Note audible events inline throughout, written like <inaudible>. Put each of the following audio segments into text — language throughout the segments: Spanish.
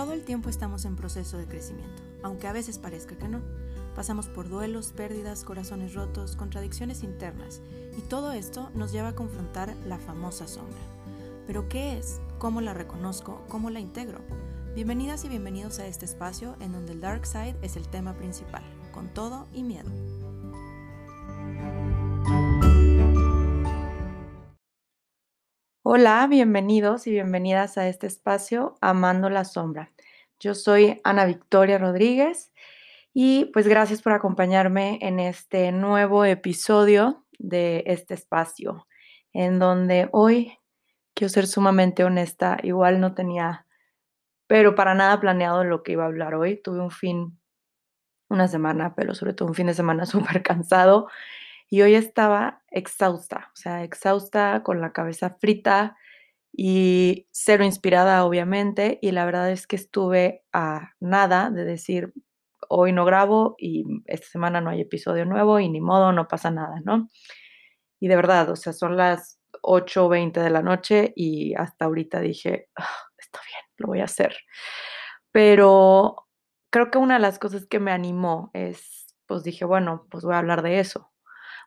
Todo el tiempo estamos en proceso de crecimiento, aunque a veces parezca que no. Pasamos por duelos, pérdidas, corazones rotos, contradicciones internas, y todo esto nos lleva a confrontar la famosa sombra. ¿Pero qué es? ¿Cómo la reconozco? ¿Cómo la integro? Bienvenidas y bienvenidos a este espacio en donde el Dark Side es el tema principal, con todo y miedo. Hola, bienvenidos y bienvenidas a este espacio Amando la Sombra. Yo soy Ana Victoria Rodríguez y pues gracias por acompañarme en este nuevo episodio de este espacio, en donde hoy quiero ser sumamente honesta, igual no tenía, pero para nada planeado lo que iba a hablar hoy. Tuve un fin, una semana, pero sobre todo un fin de semana <laughs> súper cansado y hoy estaba exhausta, o sea, exhausta con la cabeza frita y cero inspirada, obviamente. Y la verdad es que estuve a nada de decir, hoy no grabo y esta semana no hay episodio nuevo y ni modo, no pasa nada, ¿no? Y de verdad, o sea, son las 8.20 de la noche y hasta ahorita dije, ah, está bien, lo voy a hacer. Pero creo que una de las cosas que me animó es, pues dije, bueno, pues voy a hablar de eso.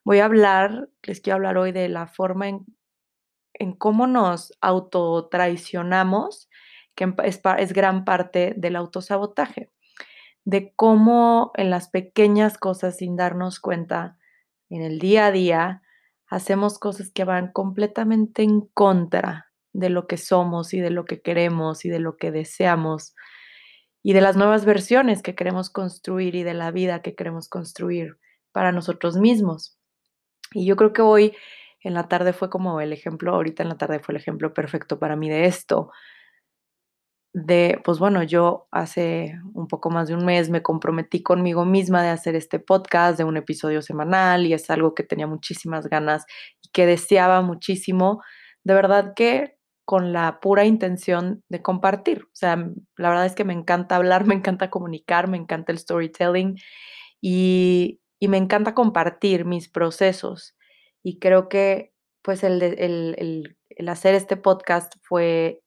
Voy a hablar, les quiero hablar hoy de la forma en, en cómo nos autotraicionamos, que es, es gran parte del autosabotaje, de cómo en las pequeñas cosas, sin darnos cuenta, en el día a día, hacemos cosas que van completamente en contra de lo que somos y de lo que queremos y de lo que deseamos y de las nuevas versiones que queremos construir y de la vida que queremos construir para nosotros mismos. Y yo creo que hoy en la tarde fue como el ejemplo, ahorita en la tarde fue el ejemplo perfecto para mí de esto. De, pues bueno, yo hace un poco más de un mes me comprometí conmigo misma de hacer este podcast de un episodio semanal y es algo que tenía muchísimas ganas y que deseaba muchísimo. De verdad que con la pura intención de compartir. O sea, la verdad es que me encanta hablar, <laughs> me encanta comunicar, me encanta el storytelling y y me encanta compartir mis procesos. Y creo que pues el, el, el, hacer este podcast fue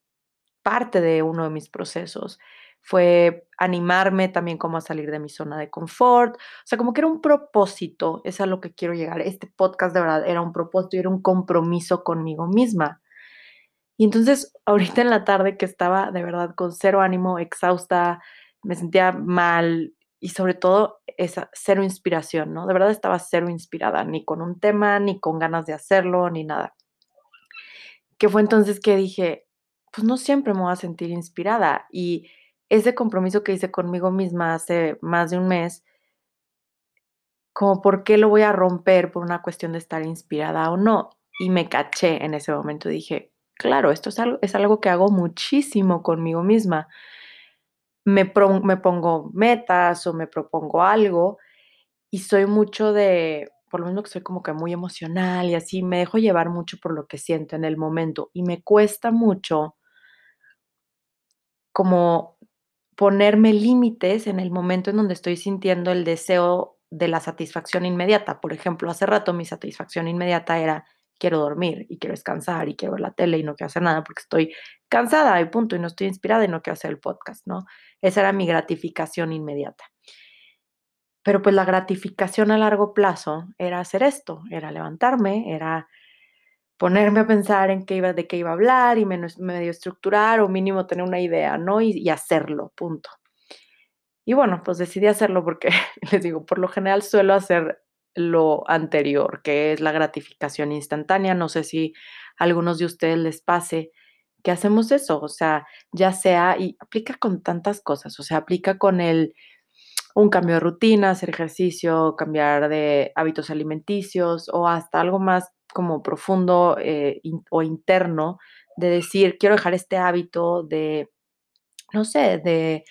parte de uno de mis procesos. Fue animarme también como a salir de mi zona de confort. O sea, como que era un propósito, es a lo que quiero llegar. Este podcast de verdad era un propósito y era un compromiso conmigo misma. Y entonces, ahorita en la tarde que estaba de verdad con cero ánimo, exhausta, me sentía mal, y sobre todo esa cero inspiración, ¿no? De verdad estaba cero inspirada, ni con un tema, ni con ganas de hacerlo, ni nada. Que fue entonces que dije, pues no siempre me voy a sentir inspirada. Y ese compromiso que hice conmigo misma hace más de un mes, como por qué lo voy a romper por una cuestión de estar inspirada o no. Y me caché en ese momento, dije, claro, esto es algo, es algo que hago muchísimo conmigo misma me, pongo metas o me propongo algo y soy mucho de, por lo menos que soy como que muy emocional y así, me dejo llevar mucho por lo que siento en el momento y me cuesta mucho como ponerme límites en el momento en donde estoy sintiendo el deseo de la satisfacción inmediata. Por ejemplo, hace rato mi satisfacción inmediata era quiero dormir y quiero descansar y quiero ver la tele y no quiero hacer nada porque estoy cansada y punto y no estoy inspirada y no quiero hacer el podcast, ¿no? Esa era mi gratificación inmediata. Pero pues la gratificación a largo plazo era hacer esto, era levantarme, era ponerme a pensar en qué iba, de qué iba a hablar y medio estructurar o mínimo tener una idea, ¿no? Y, y hacerlo, punto. Y bueno, pues decidí hacerlo porque, <laughs> les digo, por lo general suelo hacer lo anterior, que es la gratificación instantánea. No sé si a algunos de ustedes les pase que hacemos eso, o sea, ya sea, y aplica con tantas cosas, o sea, aplica con el, un cambio de rutina, hacer ejercicio, cambiar de hábitos alimenticios o hasta algo más como profundo eh, o interno de decir, quiero dejar este hábito de, no sé, de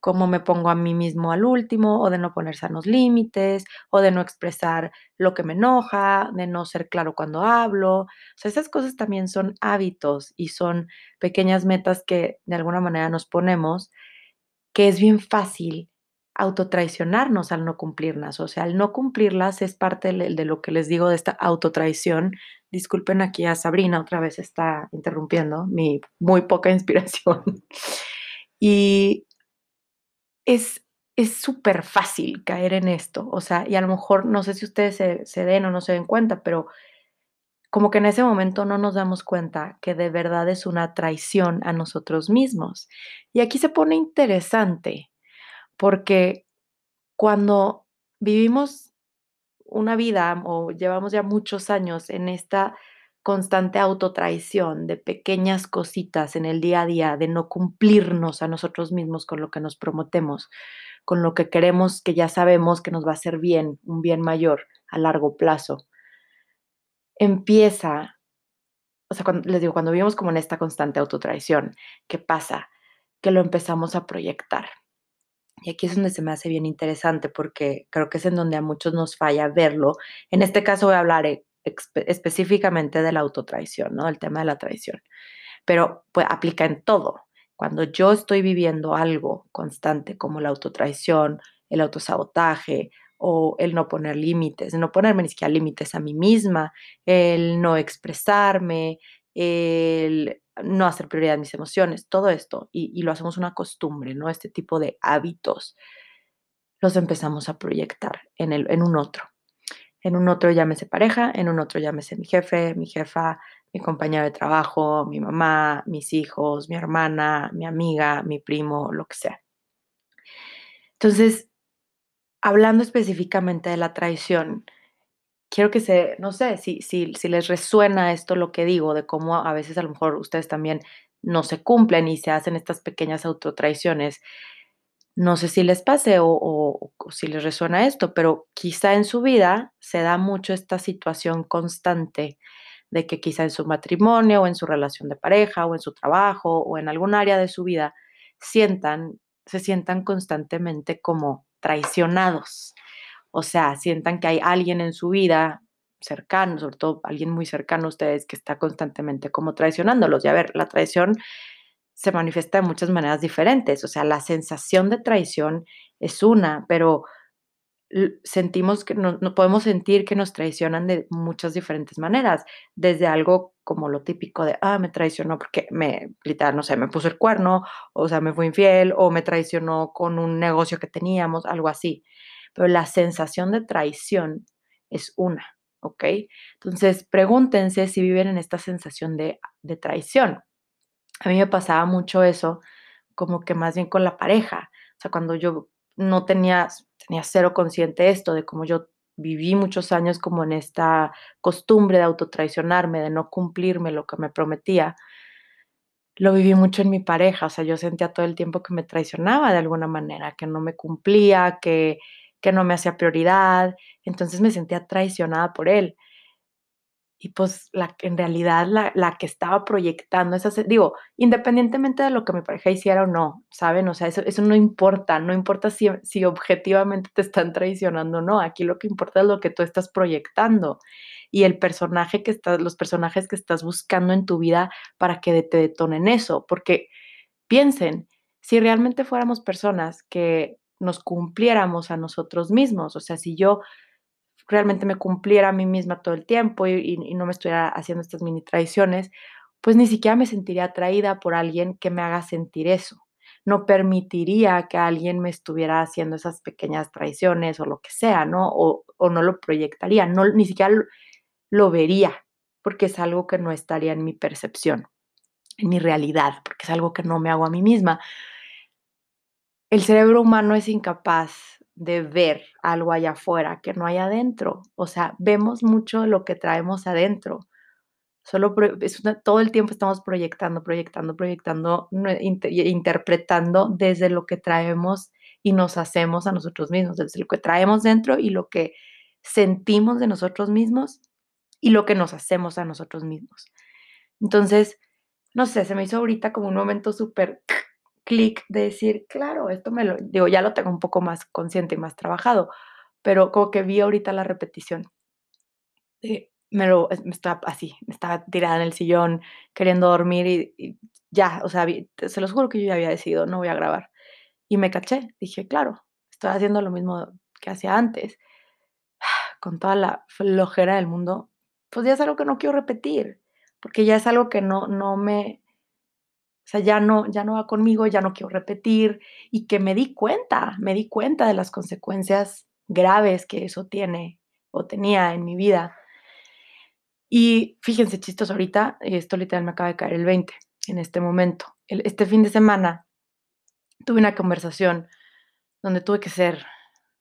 cómo me pongo a mí mismo al último, o de no poner sanos límites, o de no expresar lo que me enoja, de no ser claro cuando hablo. O sea, esas cosas también son hábitos y son pequeñas metas que de alguna manera nos ponemos, que es bien fácil autotraicionarnos al no cumplirlas. O sea, al no cumplirlas es parte de lo que les digo de esta autotraición. Disculpen aquí a Sabrina, otra vez está interrumpiendo mi muy poca <laughs> inspiración Y es es súper fácil caer en esto, o sea, y a lo mejor no sé si ustedes se se den o no se den cuenta, pero como que en ese momento no nos damos cuenta que de verdad es una traición a nosotros mismos. Y aquí se pone interesante, porque cuando vivimos una vida o llevamos ya muchos años en esta constante autotraición de pequeñas cositas en el día a día, de no cumplirnos a nosotros mismos con lo que nos prometemos, con lo que queremos que ya sabemos que nos va a hacer bien, un bien mayor a largo plazo. Empieza, o sea, cuando, les digo, cuando vivimos como en esta constante autotraición, ¿qué pasa? Que lo empezamos a proyectar. Y aquí es donde se me hace bien interesante porque creo que es en donde a muchos nos falla verlo. En este caso voy a hablar específicamente de la autotraición, ¿no? El tema de la traición. Pero pues, aplica en todo. Cuando yo estoy viviendo algo constante como la autotraición, el autosabotaje o el no poner límites, no ponerme ni siquiera límites a mí misma, el no expresarme, el no hacer prioridad de mis emociones, todo esto, y, y, lo hacemos una costumbre, ¿no? Este tipo de hábitos los empezamos a proyectar en, el, en un otro. En un otro llámese pareja, en un otro llámese mi jefe, mi jefa, mi compañero de trabajo, mi mamá, mis hijos, mi hermana, mi amiga, mi primo, lo que sea. Entonces, hablando específicamente de la traición, quiero que se, no sé, si, si, si les resuena esto lo que digo, de cómo a veces a lo mejor ustedes también no se cumplen y se hacen estas pequeñas autotraiciones. No sé si les pase o, si les resuena esto, pero quizá en su vida se da mucho esta situación constante de que quizá en su matrimonio o en su relación de pareja o en su trabajo o en algún área de su vida sientan, se sientan constantemente como traicionados. O sea, sientan que hay alguien en su vida cercano, sobre todo alguien muy cercano a ustedes que está constantemente como traicionándolos. Y a ver, la traición se manifiesta de muchas maneras diferentes. O sea, la sensación de traición es una, pero sentimos que no, no, podemos sentir que nos traicionan de muchas diferentes maneras, desde algo como lo típico de, ah, me traicionó porque me, literal, no sé, me puso el cuerno, o sea, me fue infiel, o me traicionó con un negocio que teníamos, algo así. Pero la sensación de traición es una, ¿ok? Entonces, pregúntense si viven en esta sensación de, de traición. A mí me pasaba mucho eso, como que más bien con la pareja. O sea, cuando yo no tenía, tenía cero consciente esto, de cómo yo viví muchos años como en esta costumbre de autotraicionarme, de no cumplirme lo que me prometía. Lo viví mucho en mi pareja, o sea, yo sentía todo el tiempo que me traicionaba de alguna manera, que no me cumplía, que, que no me hacía prioridad, entonces me sentía traicionada por él y pues la en realidad la, la que estaba proyectando esa, digo, independientemente de lo que mi pareja hiciera o no, ¿saben? O sea, eso, eso no importa, no importa si, si objetivamente te están traicionando o no, aquí lo que importa es lo que tú estás proyectando y el personaje que estás, los personajes que estás buscando en tu vida para que te detonen eso, porque piensen, si realmente fuéramos personas que nos cumpliéramos a nosotros mismos, o sea, si yo realmente me cumpliera a mí misma todo el tiempo y, no me estuviera haciendo estas mini traiciones, pues ni siquiera me sentiría atraída por alguien que me haga sentir eso. No permitiría que alguien me estuviera haciendo esas pequeñas traiciones o lo que sea, ¿no? O, no lo proyectaría, no, ni siquiera lo vería, porque es algo que no estaría en mi percepción, en mi realidad, porque es algo que no me hago a mí misma. El cerebro humano es incapaz de ver algo allá afuera que no hay adentro. O sea, vemos mucho lo que traemos adentro. Solo todo el tiempo estamos proyectando, proyectando, proyectando, inter, interpretando desde lo que traemos y nos hacemos a nosotros mismos, desde lo que traemos dentro y lo que sentimos de nosotros mismos y lo que nos hacemos a nosotros mismos. Entonces, no sé, se me hizo ahorita como un momento súper clic de decir, claro, esto me lo, digo, ya lo tengo un poco más consciente y más trabajado, pero como que vi ahorita la repetición. Me lo, me estaba así, me estaba tirada en el sillón queriendo dormir y, y ya, o sea, se los juro que yo ya había decidido, no voy a grabar. Y me caché, dije, claro, estoy haciendo lo mismo que hacía antes, <sighs> con toda la flojera del mundo, pues ya es algo que no quiero repetir, porque ya es algo que no, no me, O sea, ya no, ya no va conmigo, ya no quiero repetir y que me di cuenta, me di cuenta de las consecuencias graves que eso tiene o tenía en mi vida. Y fíjense, chistos, ahorita, esto literal me acaba de caer el 20 en este momento. este fin de semana tuve una conversación donde tuve que ser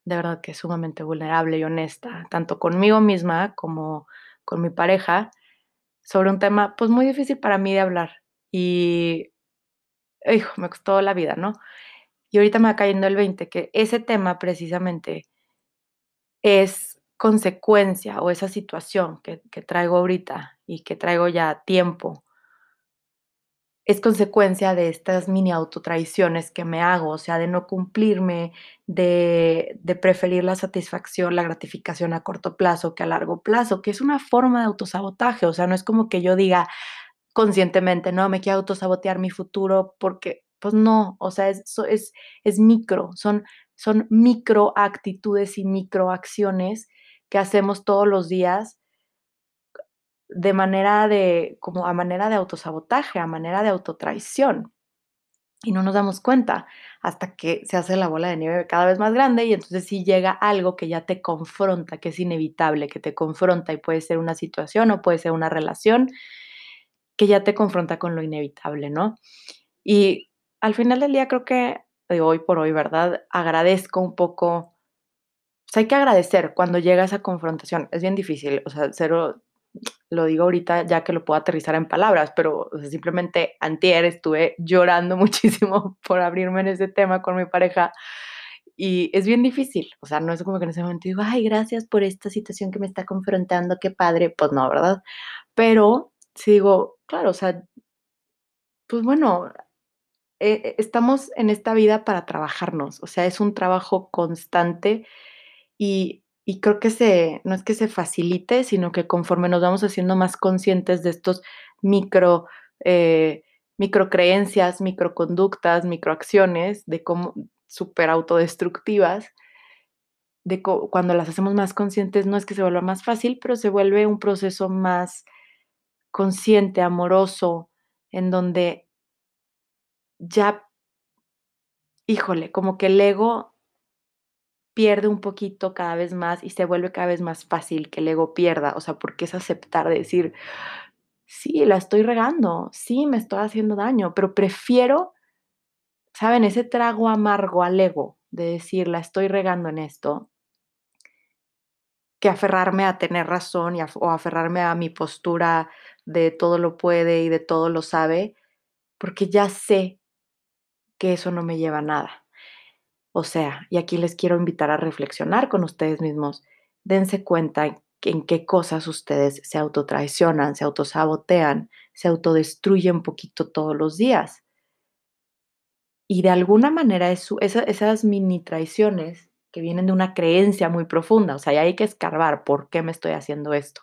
de verdad que sumamente vulnerable y honesta, tanto conmigo misma como con mi pareja, sobre un tema pues muy difícil para mí de hablar. Y, hijo, me costó la vida, ¿no? Y ahorita me va cayendo el 20, que ese tema precisamente es consecuencia o esa situación que, que traigo ahorita y que traigo ya tiempo es consecuencia de estas mini autotraiciones que me hago, o sea, de no cumplirme, de, de, preferir la satisfacción, la gratificación a corto plazo que a largo plazo, que es una forma de autosabotaje, o sea, no es como que yo diga conscientemente, no, me quiero autosabotear mi futuro porque, pues no, o sea, es, es, es micro, son, son micro actitudes y micro acciones que hacemos todos los días de manera de, como a manera de autosabotaje, a manera de autotraición. Y no nos damos cuenta hasta que se hace la bola de nieve cada vez más grande y entonces sí llega algo que ya te confronta, que es inevitable, que te confronta y puede ser una situación o puede ser una relación que ya te confronta con lo inevitable, ¿no? Y al final del día creo que de hoy por hoy, ¿verdad? Agradezco un poco, pues hay que agradecer cuando llega esa confrontación. Es bien difícil, o sea, cero, lo digo ahorita ya que lo puedo aterrizar en palabras, pero simplemente antier estuve llorando <laughs> muchísimo por abrirme en ese tema con mi pareja y es bien difícil, o sea, no es como que en ese momento digo, ay, gracias por esta situación que me está confrontando, qué padre, pues no, ¿verdad? Pero si digo, claro, o sea, pues bueno, eh, estamos en esta vida para trabajarnos, o sea, es un trabajo constante y y creo que se, no es que se facilite, sino que conforme nos vamos haciendo más conscientes de estos micro, eh, microcreencias, microconductas, microacciones, de cómo súper autodestructivas, de cuando las hacemos más conscientes, no es que se vuelva más fácil, pero se vuelve un proceso más consciente, amoroso, en donde ya, híjole, como que el ego pierde un poquito cada vez más y se vuelve cada vez más fácil que el ego pierda. O sea, porque es aceptar, de decir, sí, la estoy regando, sí, me estoy haciendo daño, pero prefiero, ¿saben? Ese trago amargo al ego de decir, la estoy regando en esto, aferrarme a tener razón y o aferrarme a mi postura de todo lo puede y de todo lo sabe, porque ya sé que eso no me lleva a nada. O sea, y aquí les quiero invitar a reflexionar con ustedes mismos. Dense cuenta en qué cosas ustedes se autotraicionan, se autosabotean, se autodestruyen un poquito todos los días. Y de alguna manera esas mini traiciones que vienen de una creencia muy profunda, o sea, ya hay que escarbar por qué me estoy haciendo esto,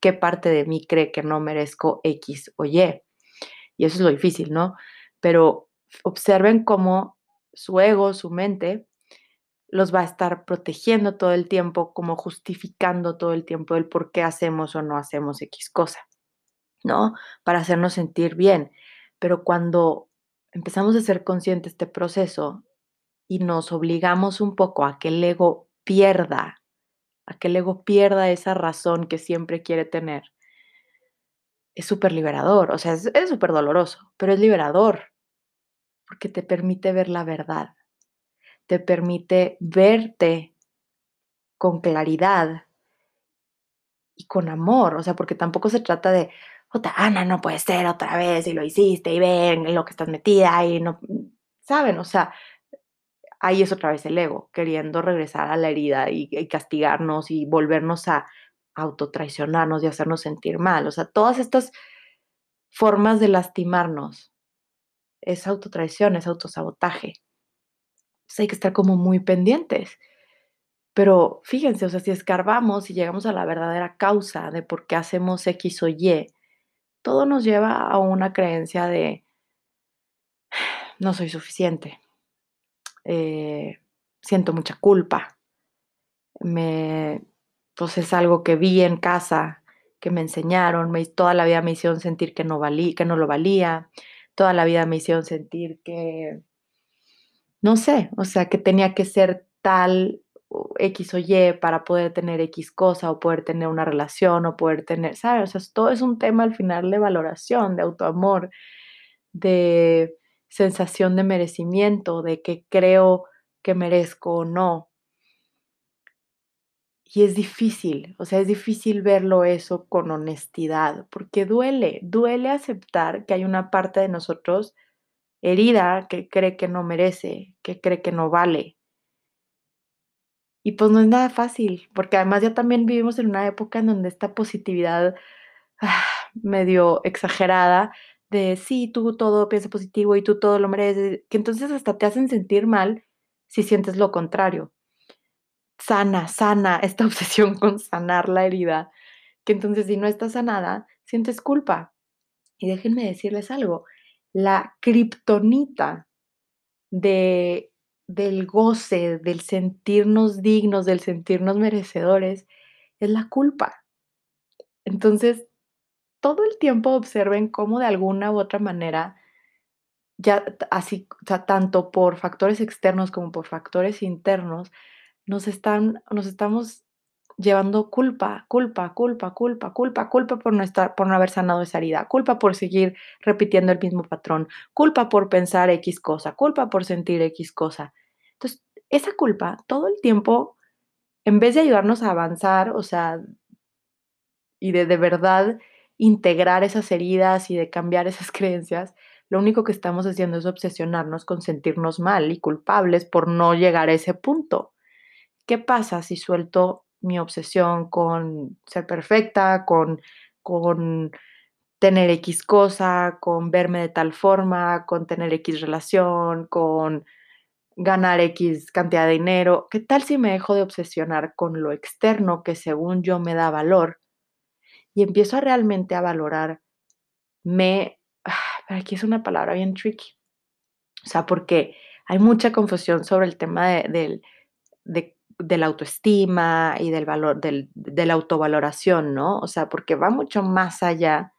qué parte de mí cree que no merezco X o Y. Y eso es lo difícil, ¿no? Pero observen cómo su ego, su mente, los va a estar protegiendo todo el tiempo, como justificando todo el tiempo el por qué hacemos o no hacemos X cosa, ¿no? Para hacernos sentir bien. Pero cuando empezamos a ser conscientes de este proceso y nos obligamos un poco a que el ego pierda, a que el ego pierda esa razón que siempre quiere tener, es súper liberador, o sea, es súper doloroso, pero es liberador, porque te permite ver la verdad, te permite verte con claridad y con amor, o sea, porque tampoco se trata de, otra, Ana, no puede ser otra vez y lo hiciste y ven en lo que estás metida y no, ¿saben? O sea, ahí es otra vez el ego, queriendo regresar a la herida y, castigarnos y volvernos a autotraicionarnos y hacernos sentir mal. O sea, todas estas formas de lastimarnos es autotraición, es autosabotaje. Entonces hay que estar como muy pendientes. Pero fíjense, o sea, si escarbamos y llegamos a la verdadera causa de por qué hacemos X o Y, todo nos lleva a una creencia de no soy suficiente, eh, siento mucha culpa, me, pues es algo que vi en casa, que me enseñaron, me, toda la vida me hicieron sentir que no, valí, que no lo valía, toda la vida me hicieron sentir que, no sé, o sea, que tenía que ser tal X o Y para poder tener X cosa o poder tener una relación o poder tener, ¿sabes? O sea, todo es un tema al final de valoración, de autoamor, de sensación de merecimiento, de que creo que merezco o no. Y es difícil, o sea, es difícil verlo eso con honestidad, porque duele, duele aceptar que hay una parte de nosotros herida que cree que no merece, que cree que no vale. Y pues no es nada fácil, porque además ya también vivimos en una época en donde esta positividad ah, medio exagerada de sí, tú todo piensa positivo y tú todo lo mereces, que entonces hasta te hacen sentir mal si sientes lo contrario. Sana, sana <laughs> esta obsesión con sanar la herida, que entonces si no está sanada, sientes culpa. Y déjenme decirles algo, la kriptonita de, del goce, del sentirnos dignos, del sentirnos merecedores, es la culpa. Entonces, todo el tiempo observen cómo de alguna u otra manera, ya así, o sea, tanto por factores externos como por factores internos, nos están, nos estamos llevando culpa, culpa, culpa, culpa, culpa, culpa por no, estar, por no haber sanado esa herida, culpa por seguir repitiendo el mismo patrón, culpa por pensar X cosa, culpa por sentir X cosa. Entonces, esa culpa todo el tiempo, en vez de ayudarnos a avanzar, o sea, y de de verdad integrar esas heridas y de cambiar esas <laughs> creencias, lo único que estamos haciendo es obsesionarnos con sentirnos mal y culpables por no llegar a ese punto. ¿Qué pasa si suelto mi obsesión con ser perfecta, con, con tener X cosa, con verme de tal forma, con tener X relación, con ganar X cantidad de dinero. ¿Qué tal si me dejo de obsesionar con lo externo que según yo me da valor y empiezo a realmente a valorarme? Ah, aquí es una palabra bien tricky. O sea, porque hay mucha confusión sobre el tema de, de de la autoestima y del valor, del, de la autovaloración, ¿no? O sea, porque va mucho más allá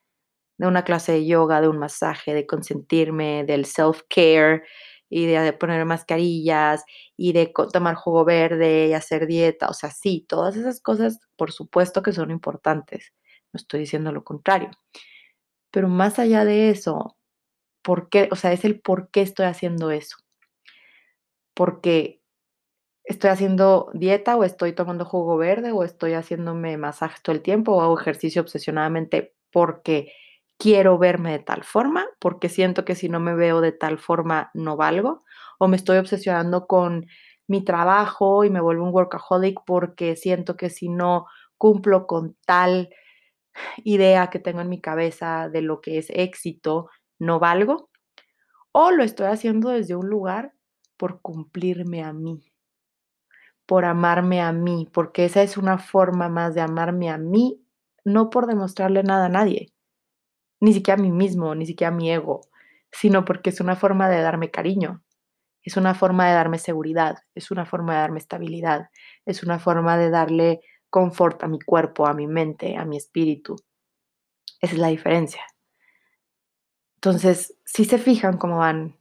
de una clase de yoga, de un masaje, de consentirme, del self-care y de, poner mascarillas y de tomar jugo verde y hacer dieta. O sea, sí, todas esas cosas, por supuesto que son importantes. No estoy diciendo lo contrario. Pero más allá de eso, ¿por qué? O sea, es el por qué estoy haciendo eso. Porque estoy haciendo dieta o estoy tomando jugo verde o estoy haciéndome masajes todo el tiempo o hago ejercicio obsesionadamente porque quiero verme de tal forma, porque siento que si no me veo de tal forma no valgo, o me estoy obsesionando con mi trabajo y me vuelvo un workaholic porque siento que si no cumplo con tal idea que tengo en mi cabeza de lo que es éxito, no valgo, o lo estoy haciendo desde un lugar por cumplirme a mí por amarme a mí, porque esa es una forma más de amarme a mí, no por demostrarle nada a nadie, ni siquiera a mí mismo, ni siquiera a mi ego, sino porque es una forma de darme cariño, es una forma de darme seguridad, es una forma de darme estabilidad, es una forma de darle confort a mi cuerpo, a mi mente, a mi espíritu. Esa es la diferencia. Entonces, si se fijan cómo van,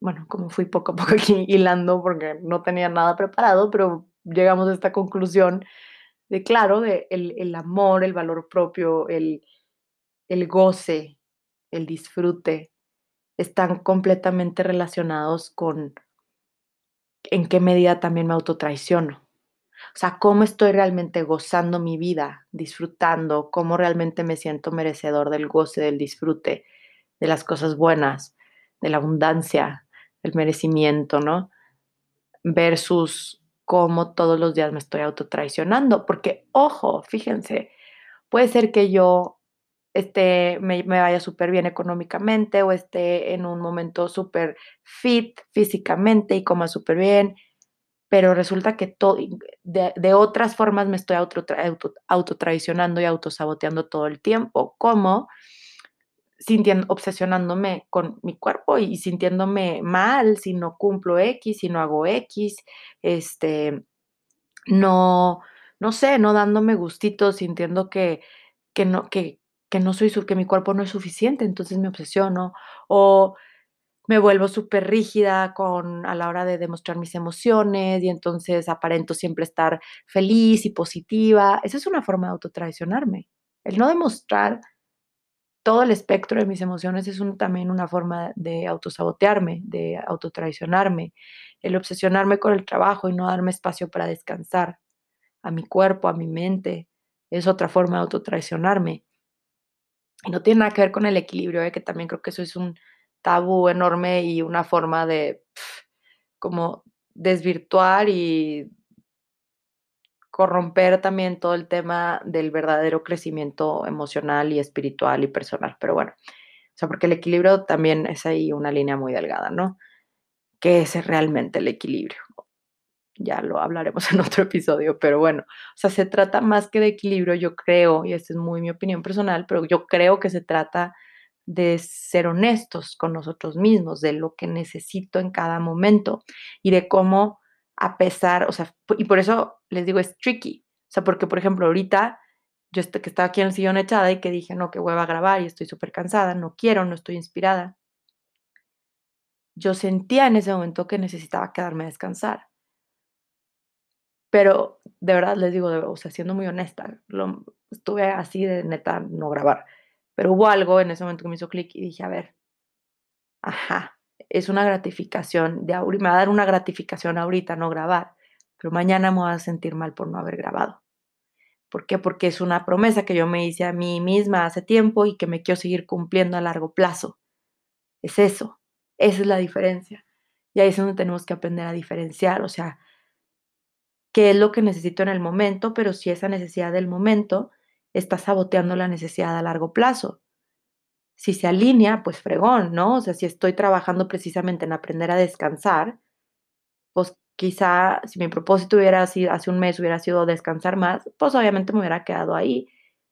bueno, como fui poco a poco aquí <laughs> hilando porque no tenía nada preparado, pero llegamos a esta conclusión de, claro, de el, amor, el valor propio, el, el goce, el disfrute, están completamente relacionados con en qué medida también me autotraiciono. O sea, cómo estoy realmente gozando mi vida, disfrutando, cómo realmente me siento merecedor del goce, del disfrute, de las cosas buenas, de la abundancia, del merecimiento, ¿no? Versus cómo todos los días me estoy autotraicionando, porque ojo, fíjense, puede ser que yo esté, me, vaya súper bien económicamente o esté en un momento súper fit físicamente y coma súper bien, pero resulta que de, otras formas me estoy autotraicionando y autosaboteando todo el tiempo, como sintiendo, obsesionándome con mi cuerpo y sintiéndome mal si no cumplo X, si no hago X, este, no, no sé, no dándome gustitos, sintiendo que, que no, que, que no soy que mi cuerpo no es suficiente, entonces me obsesiono. O me vuelvo súper rígida con a la hora de demostrar mis emociones y entonces aparento siempre estar feliz y positiva. Esa es una forma de autotraicionarme. El no demostrar todo el espectro de mis emociones es también una forma de autosabotearme, de autotraicionarme. El obsesionarme con el trabajo y no darme espacio para descansar a mi cuerpo, a mi mente, es otra forma de autotraicionarme. Y no tiene nada que ver con el equilibrio, ¿eh? que también creo que eso es un tabú enorme y una forma de como desvirtuar y corromper también todo el tema del verdadero crecimiento emocional y espiritual y personal. Pero bueno, o sea, porque el equilibrio también es ahí una línea muy delgada, ¿no? ¿Qué es realmente el equilibrio? Ya lo hablaremos <laughs> en otro episodio, pero bueno, o sea, se trata más que de equilibrio, yo creo, y esta es muy mi opinión personal, pero yo creo que se trata de ser honestos con nosotros mismos, de lo que necesito en cada momento y de cómo a pesar, o sea, y por eso les digo, es tricky. O sea, porque, por ejemplo, ahorita yo que estaba aquí en el sillón echada y que dije, no, que hueva a grabar y estoy súper cansada, no quiero, no estoy inspirada. Yo sentía en ese momento que necesitaba quedarme a descansar. Pero de verdad les digo, o sea, siendo muy honesta, lo, estuve así de neta no grabar. Pero hubo algo en ese momento que me hizo clic y dije, a ver, ajá, es una gratificación, de me va a dar una gratificación ahorita no grabar, pero mañana me voy a sentir mal por no haber grabado. ¿Por qué? Porque es una promesa que yo me hice a mí misma hace tiempo y que me quiero seguir cumpliendo a largo plazo. Es eso, esa es la diferencia. Y ahí es donde tenemos que aprender a diferenciar, o sea, qué es lo que necesito en el momento, pero si esa necesidad del momento está saboteando la necesidad a largo plazo si se alinea, pues fregón, ¿no? O sea, si estoy trabajando precisamente en aprender a descansar, pues quizá si mi propósito hubiera sido, hace un mes hubiera sido descansar más, pues obviamente me hubiera quedado ahí.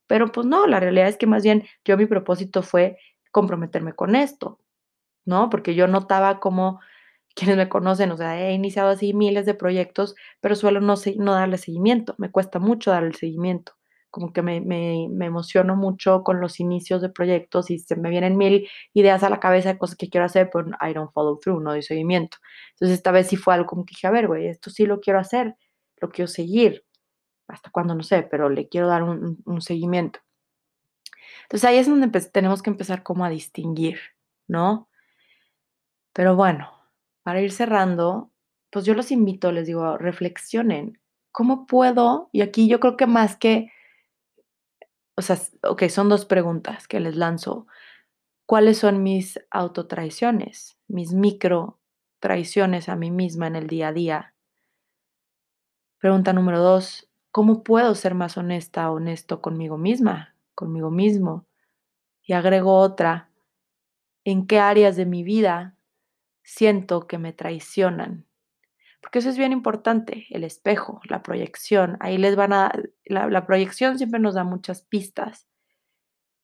Pero pues no, la realidad es que más bien yo mi propósito fue comprometerme con esto, ¿no? Porque yo notaba como <laughs> quienes me conocen, o sea, he iniciado así miles de proyectos, pero suelo no, no darle seguimiento, me cuesta mucho darle seguimiento como que me, me, emociono mucho con los inicios de proyectos y se me vienen mil ideas a la cabeza de cosas que quiero hacer, pero I don't follow through, no doy seguimiento. Entonces esta vez sí fue algo como que dije, a ver, güey, esto sí lo quiero hacer, lo quiero seguir, hasta cuando no sé, pero le quiero dar un, un seguimiento. Entonces ahí es donde tenemos que empezar como a distinguir, ¿no? Pero bueno, para ir cerrando, pues yo los invito, les digo, reflexionen. ¿Cómo puedo? Y aquí yo creo que más que o sea, ok, son dos preguntas que les lanzo. ¿Cuáles son mis autotraiciones, mis micro traiciones a mí misma en el día a día? Pregunta número dos, ¿cómo puedo ser más honesta, honesto conmigo misma, conmigo mismo? Y agrego otra, ¿en qué áreas de mi vida siento que me traicionan? Porque eso es bien importante, el espejo, la proyección. Ahí les van a, la, proyección siempre nos da muchas pistas.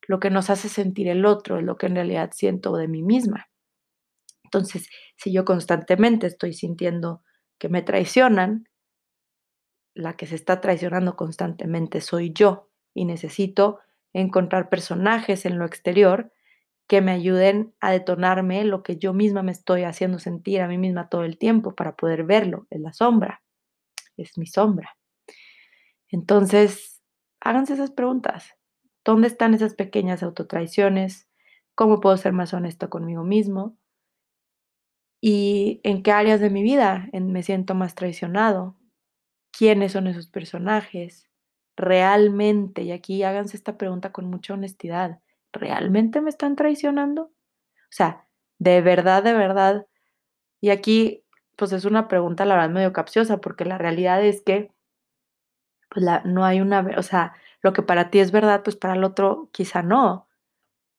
Lo que nos hace sentir el otro es lo que en realidad siento de mí misma. Entonces, si yo constantemente estoy sintiendo que me traicionan, la que se está traicionando constantemente soy yo y necesito encontrar personajes en lo exterior que me ayuden a detonarme lo que yo misma me estoy haciendo sentir a mí misma todo el tiempo para poder verlo. Es la sombra, es mi sombra. Entonces, háganse esas preguntas. ¿Dónde están esas pequeñas autotraiciones? ¿Cómo puedo ser más honesto conmigo mismo? ¿Y en qué áreas de mi vida me siento más traicionado? ¿Quiénes son esos personajes? Realmente, y aquí háganse esta pregunta con mucha honestidad ¿realmente me están traicionando? O sea, de verdad, de verdad. Y aquí, pues es una pregunta, la verdad, medio capciosa, porque la realidad es que, pues la, no hay una, o sea, lo que para ti es verdad, pues para el otro quizá no.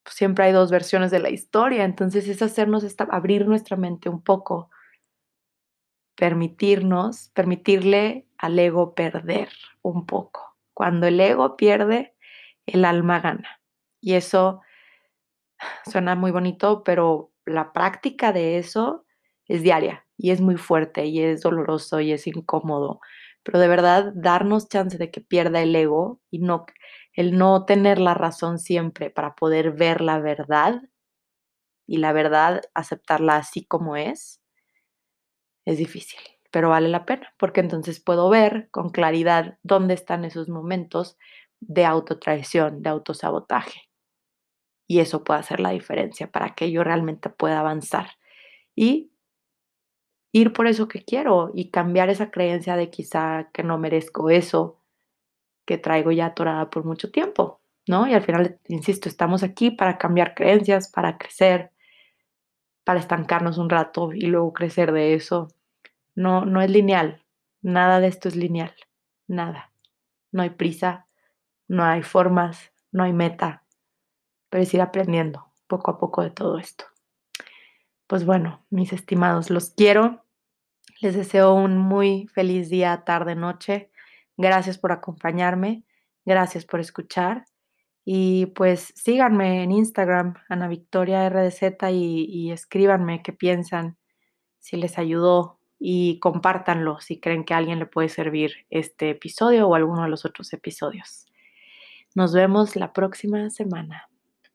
Siempre hay dos versiones de la historia, entonces es hacernos, esta, abrir nuestra mente un poco, permitirnos, permitirle al ego perder un poco. Cuando el ego pierde, el alma gana. Y eso <sighs> suena muy bonito, pero la práctica de eso es diaria y es muy fuerte y es doloroso y es incómodo. Pero de verdad, darnos chance de que pierda el ego y no el no tener la razón siempre para poder ver la verdad y la verdad aceptarla así como es, es difícil, pero vale la pena, porque entonces puedo ver con claridad dónde están esos momentos de autotraición, de autosabotaje. Y eso puede hacer la diferencia para que yo realmente pueda avanzar y ir por eso que quiero y cambiar esa creencia de quizá que no merezco eso que traigo ya atorada por mucho tiempo, ¿no? Y al final, insisto, estamos aquí para cambiar creencias, para crecer, para estancarnos un rato y luego crecer de eso. No, no es lineal, nada de esto es lineal, nada. No hay prisa, no hay formas, no hay meta, pero es ir aprendiendo poco a poco de todo esto. Pues bueno, mis estimados, los quiero. Les deseo un muy feliz día, tarde, noche. Gracias por acompañarme, gracias por escuchar. Y pues síganme en Instagram, Ana Victoria RDZ, y, y escríbanme qué piensan, si les ayudó y compártanlo si creen que a alguien le puede servir este episodio o alguno de los otros episodios. Nos vemos la próxima semana.